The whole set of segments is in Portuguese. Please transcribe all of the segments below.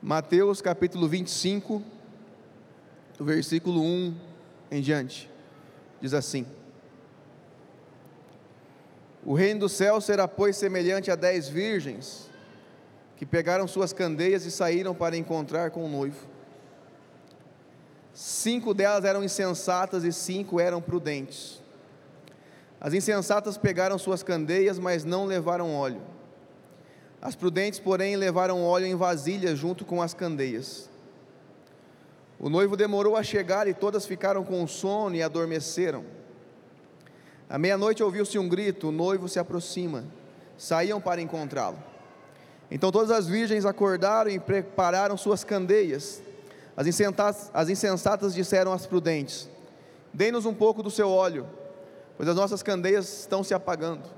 Mateus capítulo 25, do versículo 1 em diante, diz assim: O reino do céu será, pois, semelhante a dez virgens que pegaram suas candeias e saíram para encontrar com o noivo. Cinco delas eram insensatas e cinco eram prudentes. As insensatas pegaram suas candeias, mas não levaram óleo. As prudentes, porém, levaram óleo em vasilhas junto com as candeias. O noivo demorou a chegar e todas ficaram com sono e adormeceram. À meia-noite ouviu-se um grito: o noivo se aproxima. Saíam para encontrá-lo. Então todas as virgens acordaram e prepararam suas candeias. As insensatas, as insensatas disseram às prudentes: Dê-nos um pouco do seu óleo, pois as nossas candeias estão se apagando.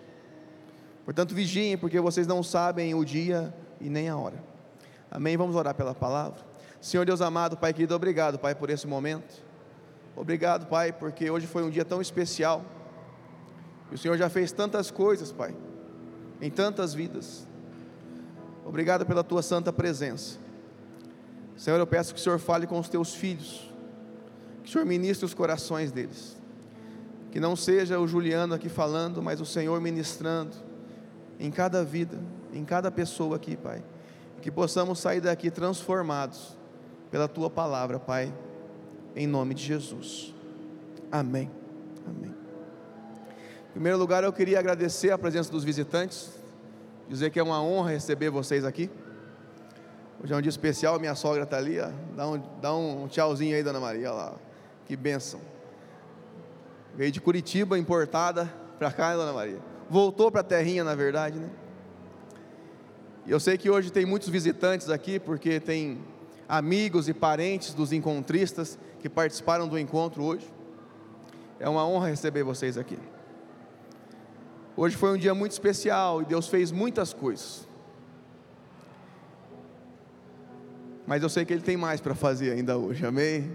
Portanto, vigiem, porque vocês não sabem o dia e nem a hora. Amém? Vamos orar pela palavra. Senhor Deus amado, Pai querido, obrigado, Pai, por esse momento. Obrigado, Pai, porque hoje foi um dia tão especial. E o Senhor já fez tantas coisas, Pai, em tantas vidas. Obrigado pela tua santa presença. Senhor, eu peço que o Senhor fale com os teus filhos, que o Senhor ministre os corações deles. Que não seja o Juliano aqui falando, mas o Senhor ministrando em cada vida, em cada pessoa aqui, Pai. Que possamos sair daqui transformados pela tua palavra, Pai, em nome de Jesus. Amém. Amém. Em primeiro lugar, eu queria agradecer a presença dos visitantes, dizer que é uma honra receber vocês aqui. Hoje é um dia especial, minha sogra está ali, ó. Dá, um, dá um tchauzinho aí, dona Maria, lá. Que bênção. Veio de Curitiba, importada para cá, dona Maria voltou para a terrinha, na verdade, né? Eu sei que hoje tem muitos visitantes aqui, porque tem amigos e parentes dos encontristas que participaram do encontro hoje. É uma honra receber vocês aqui. Hoje foi um dia muito especial e Deus fez muitas coisas. Mas eu sei que Ele tem mais para fazer ainda hoje, amém?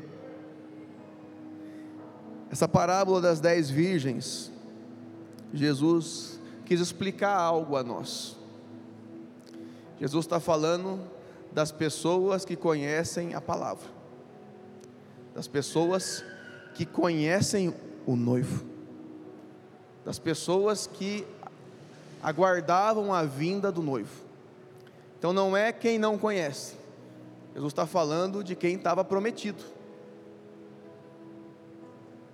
Essa parábola das dez virgens Jesus quis explicar algo a nós. Jesus está falando das pessoas que conhecem a palavra, das pessoas que conhecem o noivo, das pessoas que aguardavam a vinda do noivo. Então não é quem não conhece, Jesus está falando de quem estava prometido.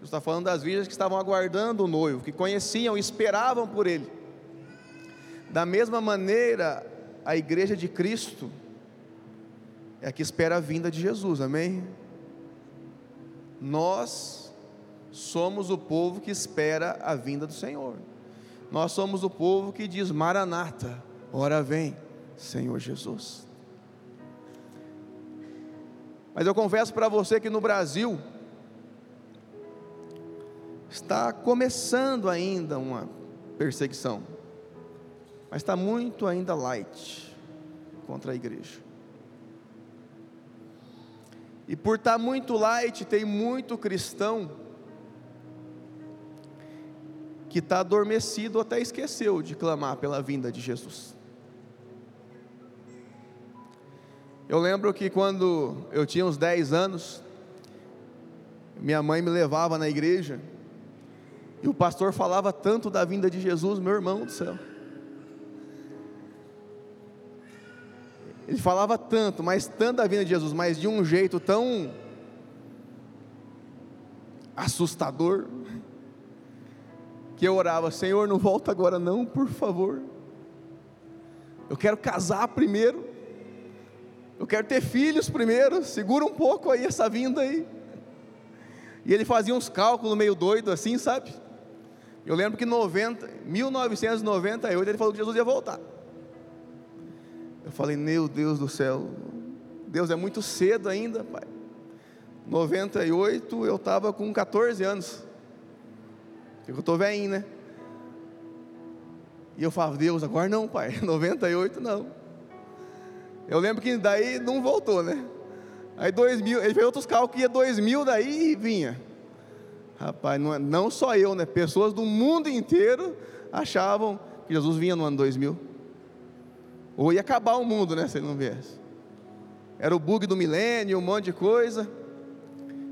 Está falando das virgens que estavam aguardando o noivo, que conheciam, esperavam por ele. Da mesma maneira, a igreja de Cristo é a que espera a vinda de Jesus, amém? Nós somos o povo que espera a vinda do Senhor. Nós somos o povo que diz: Maranata, ora vem, Senhor Jesus. Mas eu confesso para você que no Brasil, está começando ainda uma perseguição, mas está muito ainda light contra a igreja. E por estar muito light, tem muito cristão que está adormecido até esqueceu de clamar pela vinda de Jesus. Eu lembro que quando eu tinha uns 10 anos, minha mãe me levava na igreja, e o pastor falava tanto da vinda de Jesus, meu irmão do céu. Ele falava tanto, mas tanto da vinda de Jesus, mas de um jeito tão assustador, que eu orava: Senhor, não volta agora, não, por favor. Eu quero casar primeiro, eu quero ter filhos primeiro, segura um pouco aí essa vinda aí. E ele fazia uns cálculos meio doido assim, sabe? Eu lembro que em 90, 1998 ele falou que Jesus ia voltar. Eu falei, meu Deus do céu, Deus é muito cedo ainda, pai. 98 eu estava com 14 anos. Eu estou velhinho, né? E eu falava, Deus, agora não, pai. 98 não. Eu lembro que daí não voltou, né? Aí 2000, ele fez outros cálculos, ia 2000 daí e vinha. Rapaz, não, é, não só eu, né? Pessoas do mundo inteiro achavam que Jesus vinha no ano 2000. Ou ia acabar o mundo, né? Se ele não viesse. Era o bug do milênio, um monte de coisa.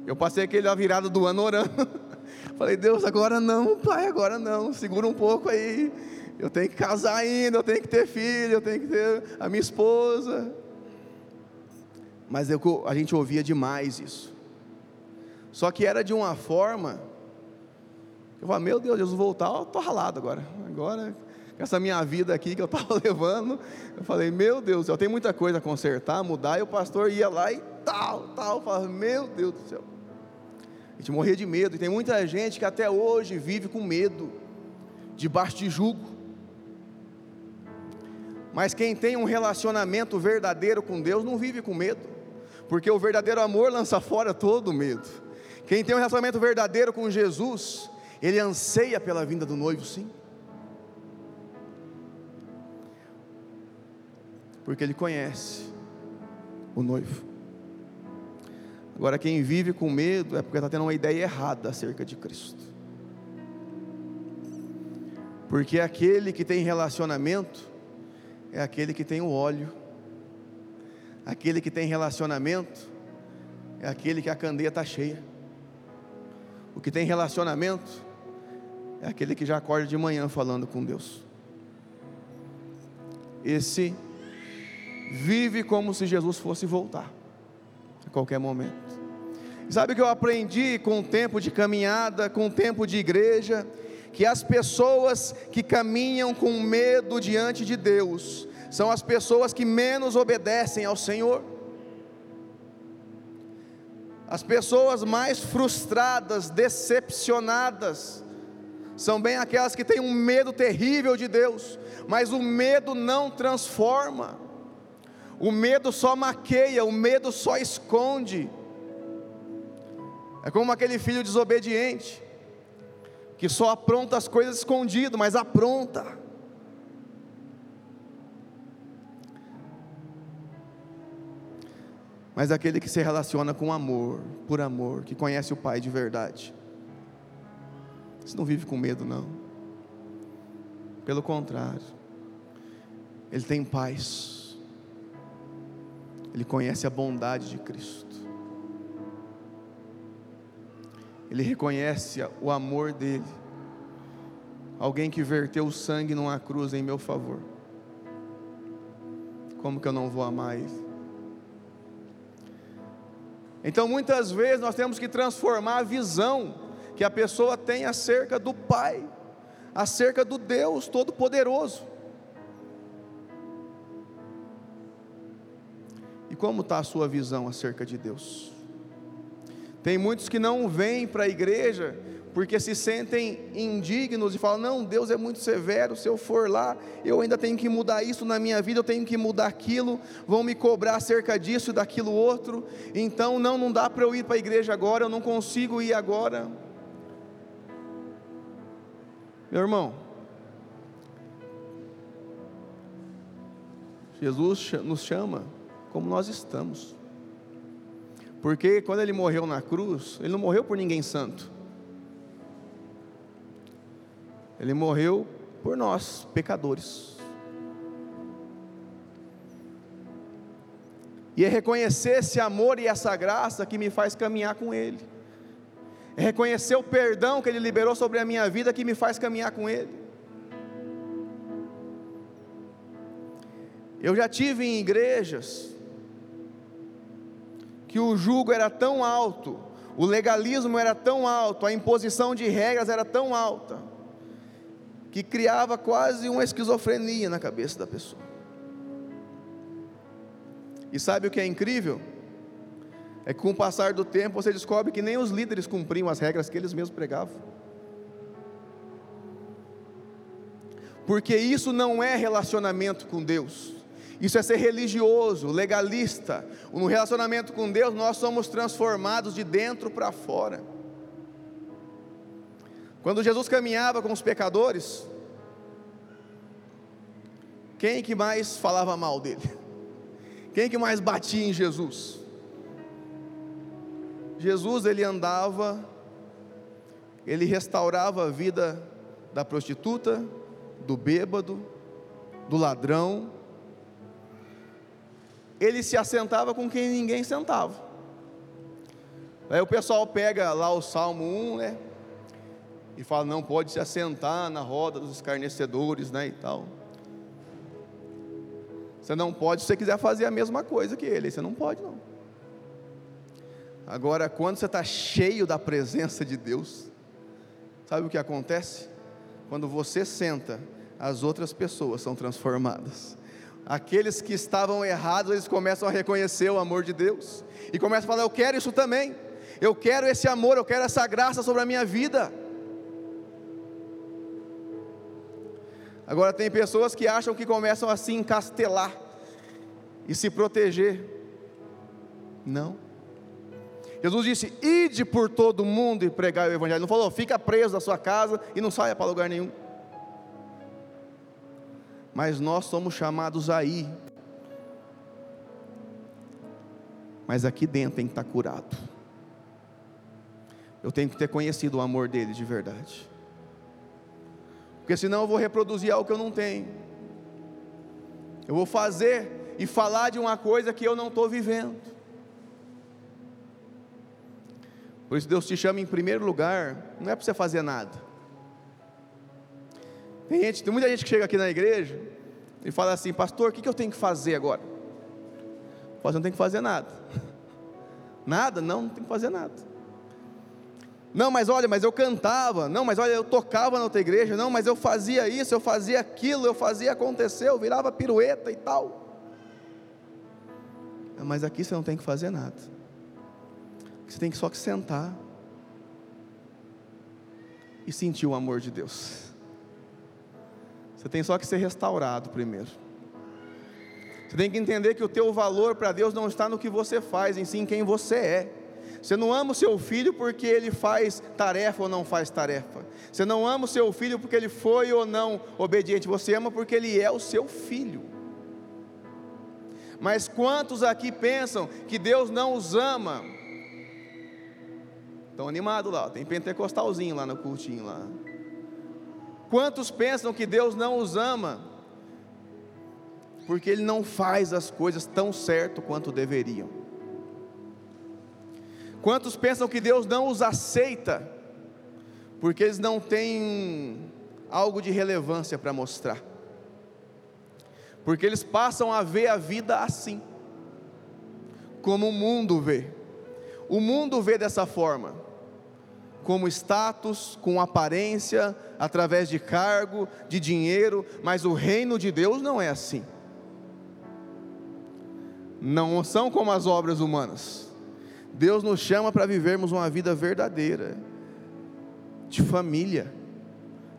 Eu passei aquele virada do ano orando. Falei, Deus, agora não, pai, agora não. Segura um pouco aí. Eu tenho que casar ainda, eu tenho que ter filho, eu tenho que ter a minha esposa. Mas eu, a gente ouvia demais isso. Só que era de uma forma. Eu falava, meu Deus, Jesus voltar, eu estou ralado agora. Agora, essa minha vida aqui que eu estava levando, eu falei, meu Deus, eu tenho muita coisa a consertar, mudar, e o pastor ia lá e tal, tal. Eu falava, meu Deus do céu. A gente morria de medo, e tem muita gente que até hoje vive com medo, debaixo de jugo. Mas quem tem um relacionamento verdadeiro com Deus não vive com medo, porque o verdadeiro amor lança fora todo medo. Quem tem um relacionamento verdadeiro com Jesus, ele anseia pela vinda do noivo, sim. Porque ele conhece o noivo. Agora, quem vive com medo é porque está tendo uma ideia errada acerca de Cristo. Porque aquele que tem relacionamento é aquele que tem o óleo, aquele que tem relacionamento é aquele que a candeia está cheia. O que tem relacionamento é aquele que já acorda de manhã falando com Deus. Esse vive como se Jesus fosse voltar a qualquer momento. Sabe o que eu aprendi com o tempo de caminhada, com o tempo de igreja? Que as pessoas que caminham com medo diante de Deus são as pessoas que menos obedecem ao Senhor. As pessoas mais frustradas, decepcionadas, são bem aquelas que têm um medo terrível de Deus, mas o medo não transforma, o medo só maqueia, o medo só esconde. É como aquele filho desobediente, que só apronta as coisas escondido, mas apronta. Mas aquele que se relaciona com amor, por amor, que conhece o Pai de verdade. Você não vive com medo, não. Pelo contrário, ele tem paz, ele conhece a bondade de Cristo, ele reconhece o amor dele, alguém que verteu o sangue numa cruz em meu favor. Como que eu não vou amar ele? Então muitas vezes nós temos que transformar a visão que a pessoa tem acerca do Pai, acerca do Deus Todo-Poderoso. E como está a sua visão acerca de Deus? Tem muitos que não vêm para a igreja porque se sentem indignos e falam: não, Deus é muito severo, se eu for lá, eu ainda tenho que mudar isso na minha vida, eu tenho que mudar aquilo, vão me cobrar acerca disso e daquilo outro, então não, não dá para eu ir para a igreja agora, eu não consigo ir agora. Meu irmão, Jesus nos chama como nós estamos, porque quando ele morreu na cruz, ele não morreu por ninguém santo. Ele morreu por nós, pecadores. E é reconhecer esse amor e essa graça que me faz caminhar com Ele. É reconhecer o perdão que Ele liberou sobre a minha vida que me faz caminhar com Ele. Eu já tive em igrejas que o jugo era tão alto, o legalismo era tão alto, a imposição de regras era tão alta, que criava quase uma esquizofrenia na cabeça da pessoa. E sabe o que é incrível? É que com o passar do tempo você descobre que nem os líderes cumpriam as regras que eles mesmos pregavam. Porque isso não é relacionamento com Deus. Isso é ser religioso, legalista. No relacionamento com Deus, nós somos transformados de dentro para fora. Quando Jesus caminhava com os pecadores, quem que mais falava mal dele? Quem que mais batia em Jesus? Jesus ele andava, ele restaurava a vida da prostituta, do bêbado, do ladrão. Ele se assentava com quem ninguém sentava. Aí o pessoal pega lá o Salmo 1, né? E fala, não pode se assentar na roda dos escarnecedores, né? E tal. Você não pode se você quiser fazer a mesma coisa que ele, você não pode não. Agora, quando você está cheio da presença de Deus, sabe o que acontece? Quando você senta, as outras pessoas são transformadas. Aqueles que estavam errados, eles começam a reconhecer o amor de Deus e começam a falar: Eu quero isso também, eu quero esse amor, eu quero essa graça sobre a minha vida. Agora, tem pessoas que acham que começam a se encastelar e se proteger. Não. Jesus disse: ide por todo mundo e pregar o Evangelho. Não falou, fica preso na sua casa e não saia para lugar nenhum. Mas nós somos chamados a ir. Mas aqui dentro tem que estar curado. Eu tenho que ter conhecido o amor dele de verdade porque senão eu vou reproduzir algo que eu não tenho. Eu vou fazer e falar de uma coisa que eu não estou vivendo. Por isso Deus te chama em primeiro lugar, não é para você fazer nada. Tem, gente, tem muita gente que chega aqui na igreja e fala assim, pastor, o que, eu tenho que fazer agora? Você não tem que fazer nada. Nada? Não, não tem que fazer nada. Não, mas olha, mas eu cantava. Não, mas olha, eu tocava na outra igreja. Não, mas eu fazia isso, eu fazia aquilo, eu fazia acontecer, eu virava pirueta e tal. Mas aqui você não tem que fazer nada. Você tem que só que sentar e sentir o amor de Deus. Você tem só que ser restaurado primeiro. Você tem que entender que o teu valor para Deus não está no que você faz, em si em quem você é. Você não ama o seu filho porque ele faz tarefa ou não faz tarefa. Você não ama o seu filho porque ele foi ou não obediente. Você ama porque ele é o seu filho. Mas quantos aqui pensam que Deus não os ama? Estão animados lá, tem pentecostalzinho lá no cultinho lá. Quantos pensam que Deus não os ama? Porque Ele não faz as coisas tão certo quanto deveriam. Quantos pensam que Deus não os aceita, porque eles não têm algo de relevância para mostrar? Porque eles passam a ver a vida assim, como o mundo vê. O mundo vê dessa forma, como status, com aparência, através de cargo, de dinheiro, mas o reino de Deus não é assim. Não são como as obras humanas. Deus nos chama para vivermos uma vida verdadeira, de família,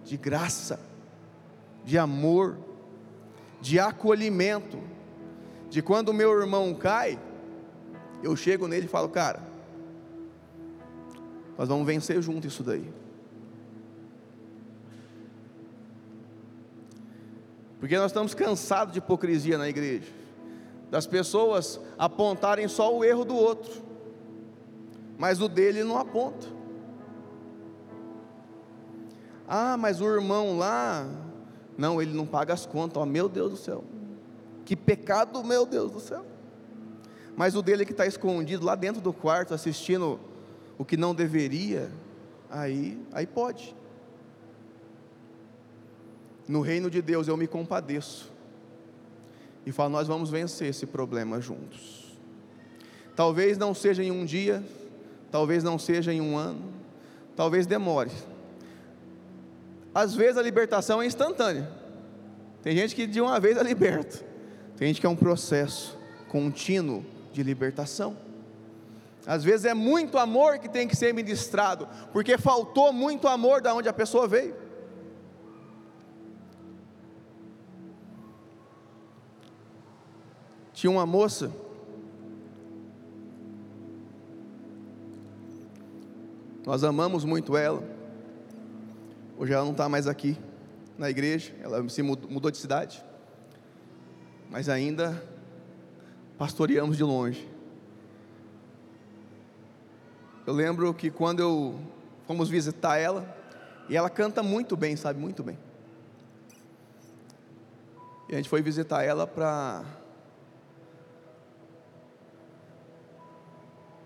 de graça, de amor, de acolhimento, de quando meu irmão cai, eu chego nele e falo, cara, nós vamos vencer junto isso daí. Porque nós estamos cansados de hipocrisia na igreja, das pessoas apontarem só o erro do outro mas o dele não aponta. Ah, mas o irmão lá, não, ele não paga as contas, ó, meu Deus do céu, que pecado, meu Deus do céu. Mas o dele que está escondido lá dentro do quarto, assistindo o que não deveria, aí, aí pode. No reino de Deus eu me compadeço e falo, nós vamos vencer esse problema juntos. Talvez não seja em um dia, talvez não seja em um ano, talvez demore. Às vezes a libertação é instantânea. Tem gente que de uma vez é liberta. Tem gente que é um processo contínuo de libertação. Às vezes é muito amor que tem que ser ministrado, porque faltou muito amor da onde a pessoa veio. Tinha uma moça Nós amamos muito ela. Hoje ela não está mais aqui na igreja, ela se mudou de cidade. Mas ainda pastoreamos de longe. Eu lembro que quando eu fomos visitar ela, e ela canta muito bem, sabe? Muito bem. E a gente foi visitar ela para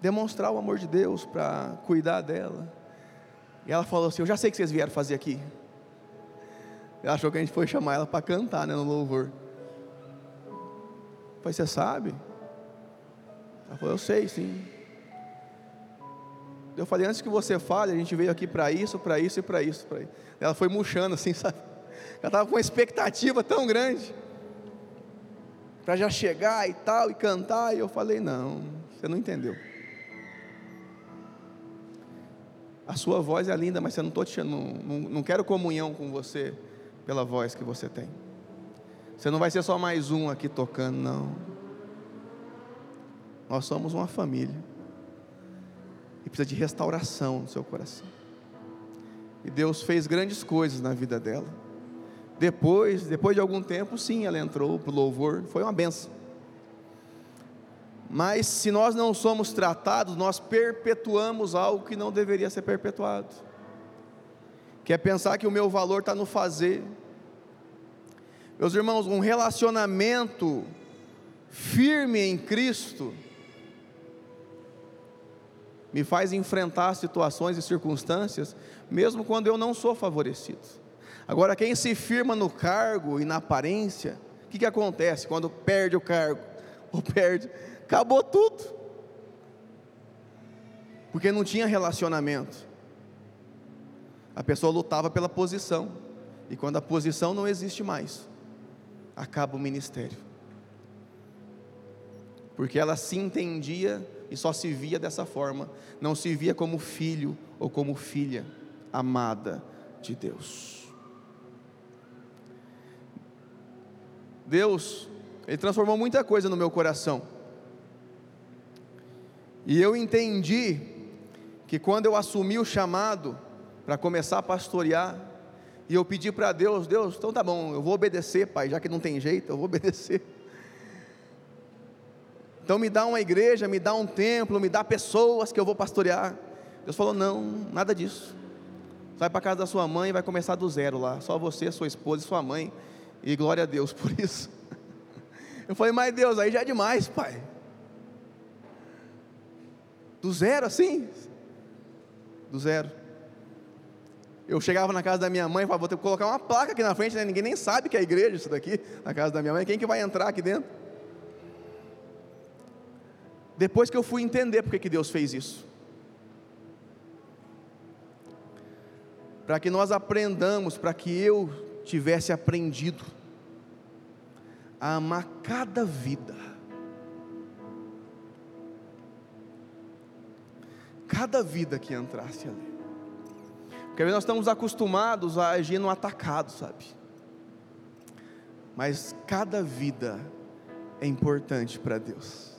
demonstrar o amor de Deus, para cuidar dela. E ela falou assim: Eu já sei o que vocês vieram fazer aqui. Ela achou que a gente foi chamar ela para cantar né, no louvor. Eu falei: Você sabe? Ela falou: Eu sei, sim. Eu falei: Antes que você fale, a gente veio aqui para isso, para isso e para isso, isso. Ela foi murchando assim, sabe? Ela estava com uma expectativa tão grande para já chegar e tal e cantar. E eu falei: Não, você não entendeu. A sua voz é linda, mas eu não estou te não, não, não quero comunhão com você pela voz que você tem. Você não vai ser só mais um aqui tocando, não. Nós somos uma família. E precisa de restauração no seu coração. E Deus fez grandes coisas na vida dela. Depois, depois de algum tempo, sim, ela entrou para o louvor. Foi uma benção. Mas se nós não somos tratados, nós perpetuamos algo que não deveria ser perpetuado. Que é pensar que o meu valor está no fazer. Meus irmãos, um relacionamento firme em Cristo me faz enfrentar situações e circunstâncias, mesmo quando eu não sou favorecido. Agora, quem se firma no cargo e na aparência, o que, que acontece quando perde o cargo ou perde? Acabou tudo. Porque não tinha relacionamento. A pessoa lutava pela posição. E quando a posição não existe mais, acaba o ministério. Porque ela se entendia e só se via dessa forma, não se via como filho ou como filha amada de Deus. Deus, Ele transformou muita coisa no meu coração. E eu entendi que quando eu assumi o chamado para começar a pastorear, e eu pedi para Deus, Deus, então tá bom, eu vou obedecer, Pai, já que não tem jeito, eu vou obedecer. Então me dá uma igreja, me dá um templo, me dá pessoas que eu vou pastorear. Deus falou: não, nada disso. Vai para casa da sua mãe e vai começar do zero lá. Só você, sua esposa e sua mãe. E glória a Deus por isso. Eu falei, mas Deus, aí já é demais, pai. Do zero assim? Do zero. Eu chegava na casa da minha mãe e falava, vou ter que colocar uma placa aqui na frente, né? ninguém nem sabe que é igreja isso daqui, na casa da minha mãe, quem que vai entrar aqui dentro? Depois que eu fui entender porque que Deus fez isso. Para que nós aprendamos, para que eu tivesse aprendido a amar cada vida cada vida que entrasse ali. Porque nós estamos acostumados a agir no atacado, sabe? Mas cada vida é importante para Deus.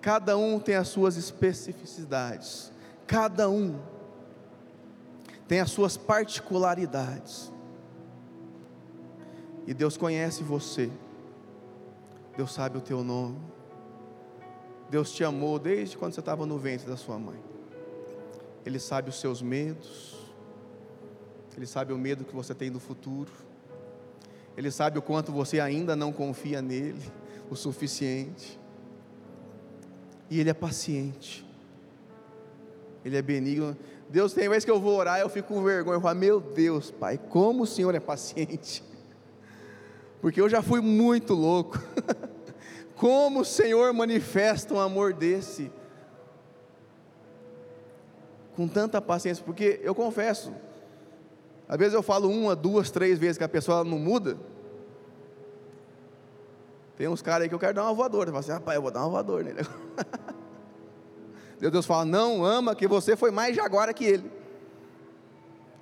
Cada um tem as suas especificidades. Cada um tem as suas particularidades. E Deus conhece você. Deus sabe o teu nome. Deus te amou desde quando você estava no ventre da sua mãe. Ele sabe os seus medos, Ele sabe o medo que você tem no futuro, Ele sabe o quanto você ainda não confia nele o suficiente, e Ele é paciente, Ele é benigno. Deus, tem vez que eu vou orar, eu fico com vergonha, eu falo, meu Deus, Pai, como o Senhor é paciente, porque eu já fui muito louco, como o Senhor manifesta um amor desse, com tanta paciência, porque eu confesso, às vezes eu falo uma, duas, três vezes que a pessoa não muda. Tem uns caras aí que eu quero dar uma voadora. Você fala assim, rapaz, eu vou dar uma voadora nele. Deus fala, não ama que você foi mais jaguara que ele.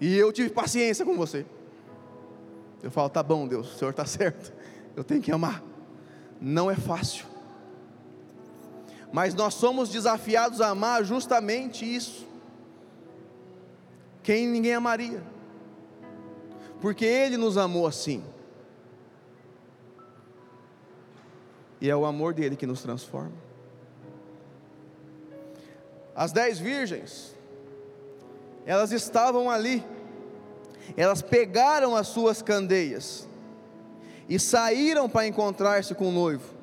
E eu tive paciência com você. Eu falo, tá bom, Deus, o Senhor está certo. Eu tenho que amar. Não é fácil. mas nós somos desafiados a amar justamente isso. Quem ninguém amaria, porque Ele nos amou assim. E é o amor dele que nos transforma. As dez virgens, elas estavam ali, elas pegaram as suas candeias e saíram para encontrar-se com o noivo,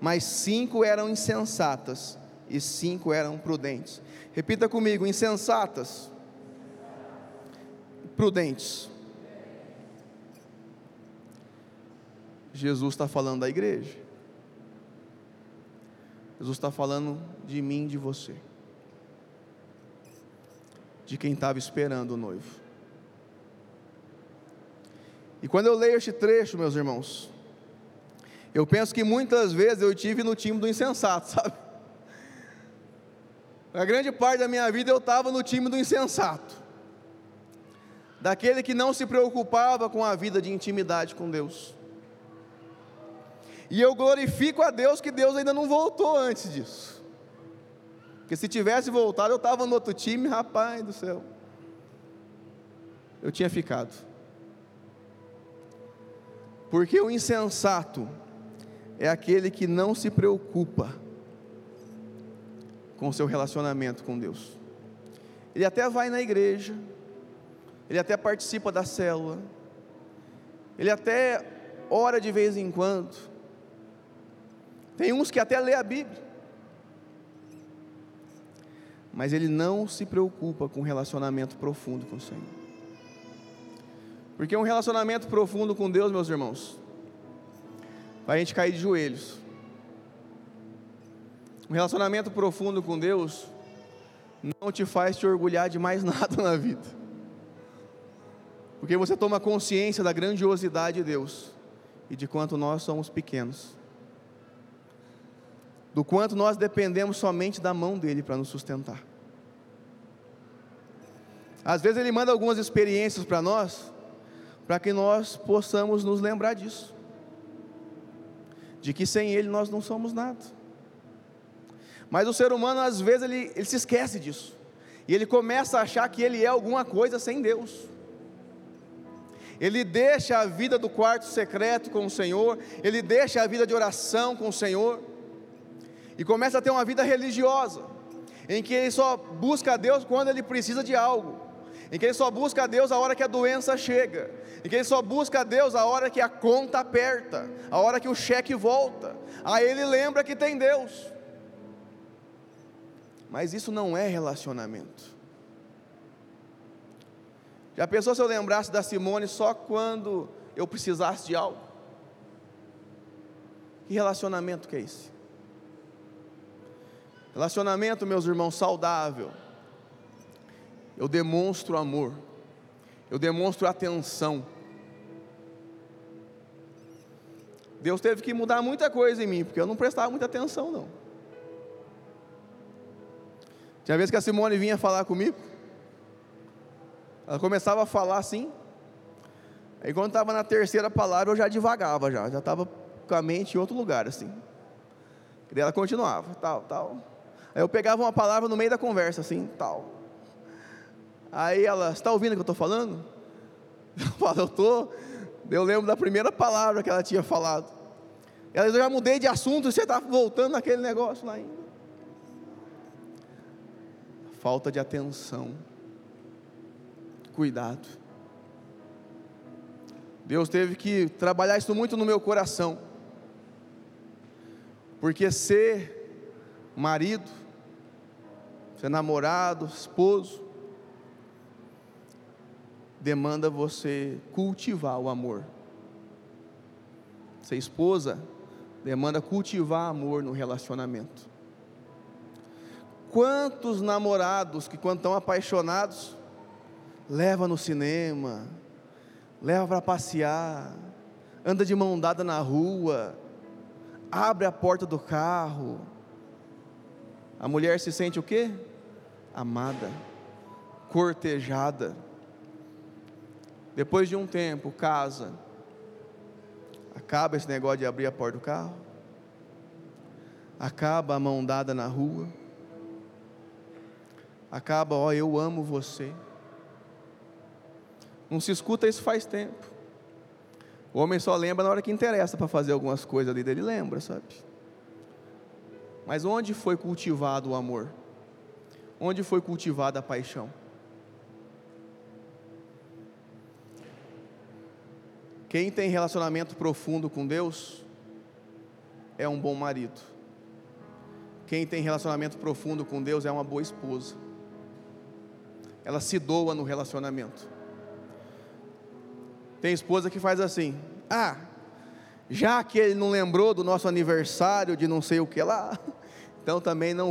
mas cinco eram insensatas e cinco eram prudentes. Repita comigo: insensatas, prudentes. Jesus está falando da igreja. Jesus está falando de mim, de você, de quem estava esperando o noivo. E quando eu leio este trecho, meus irmãos, eu penso que muitas vezes eu tive no time do insensato, sabe? A grande parte da minha vida eu estava no time do insensato, daquele que não se preocupava com a vida de intimidade com Deus. E eu glorifico a Deus que Deus ainda não voltou antes disso. Porque se tivesse voltado, eu estava no outro time, rapaz do céu. Eu tinha ficado. Porque o insensato é aquele que não se preocupa com o seu relacionamento com Deus. Ele até vai na igreja, ele até participa da célula, ele até ora de vez em quando, tem uns que até lê a Bíblia. Mas ele não se preocupa com um relacionamento profundo com o Senhor. Porque um relacionamento profundo com Deus, meus irmãos, vai a gente cair de joelhos. Um relacionamento profundo com Deus não te faz te orgulhar de mais nada na vida. Porque você toma consciência da grandiosidade de Deus e de quanto nós somos pequenos do quanto nós dependemos somente da mão dele para nos sustentar. Às vezes ele manda algumas experiências para nós, para que nós possamos nos lembrar disso, de que sem ele nós não somos nada. Mas o ser humano às vezes ele, ele se esquece disso, e ele começa a achar que ele é alguma coisa sem Deus. Ele deixa a vida do quarto secreto com o Senhor, ele deixa a vida de oração com o Senhor, e começa a ter uma vida religiosa, em que ele só busca a Deus quando ele precisa de algo, em que ele só busca a Deus a hora que a doença chega, em que ele só busca a Deus a hora que a conta aperta, a hora que o cheque volta, aí ele lembra que tem Deus. Mas isso não é relacionamento. Já pensou se eu lembrasse da Simone só quando eu precisasse de algo? Que relacionamento que é esse? Relacionamento, meus irmãos, saudável. Eu demonstro amor. Eu demonstro atenção. Deus teve que mudar muita coisa em mim, porque eu não prestava muita atenção, não. Tinha vez que a Simone vinha falar comigo, ela começava a falar assim, aí quando estava na terceira palavra eu já devagava, já, já estava com a mente em outro lugar, assim. E ela continuava, tal, tal. Aí eu pegava uma palavra no meio da conversa, assim, tal. Aí ela, está ouvindo o que eu estou falando? Eu falo, eu estou. Eu lembro da primeira palavra que ela tinha falado. Ela eu já mudei de assunto e você está voltando naquele negócio lá ainda. Falta de atenção. Cuidado. Deus teve que trabalhar isso muito no meu coração. Porque ser marido, ser namorado, esposo, demanda você cultivar o amor. Ser esposa demanda cultivar amor no relacionamento. Quantos namorados que quando estão apaixonados, leva no cinema, leva para passear, anda de mão dada na rua, abre a porta do carro. A mulher se sente o quê? amada, cortejada. Depois de um tempo, casa. Acaba esse negócio de abrir a porta do carro. Acaba a mão dada na rua. Acaba, ó, eu amo você. Não se escuta isso faz tempo. O homem só lembra na hora que interessa para fazer algumas coisas ali dele, lembra, sabe? Mas onde foi cultivado o amor? Onde foi cultivada a paixão? Quem tem relacionamento profundo com Deus é um bom marido. Quem tem relacionamento profundo com Deus é uma boa esposa. Ela se doa no relacionamento. Tem esposa que faz assim: ah, já que ele não lembrou do nosso aniversário de não sei o que lá, então também não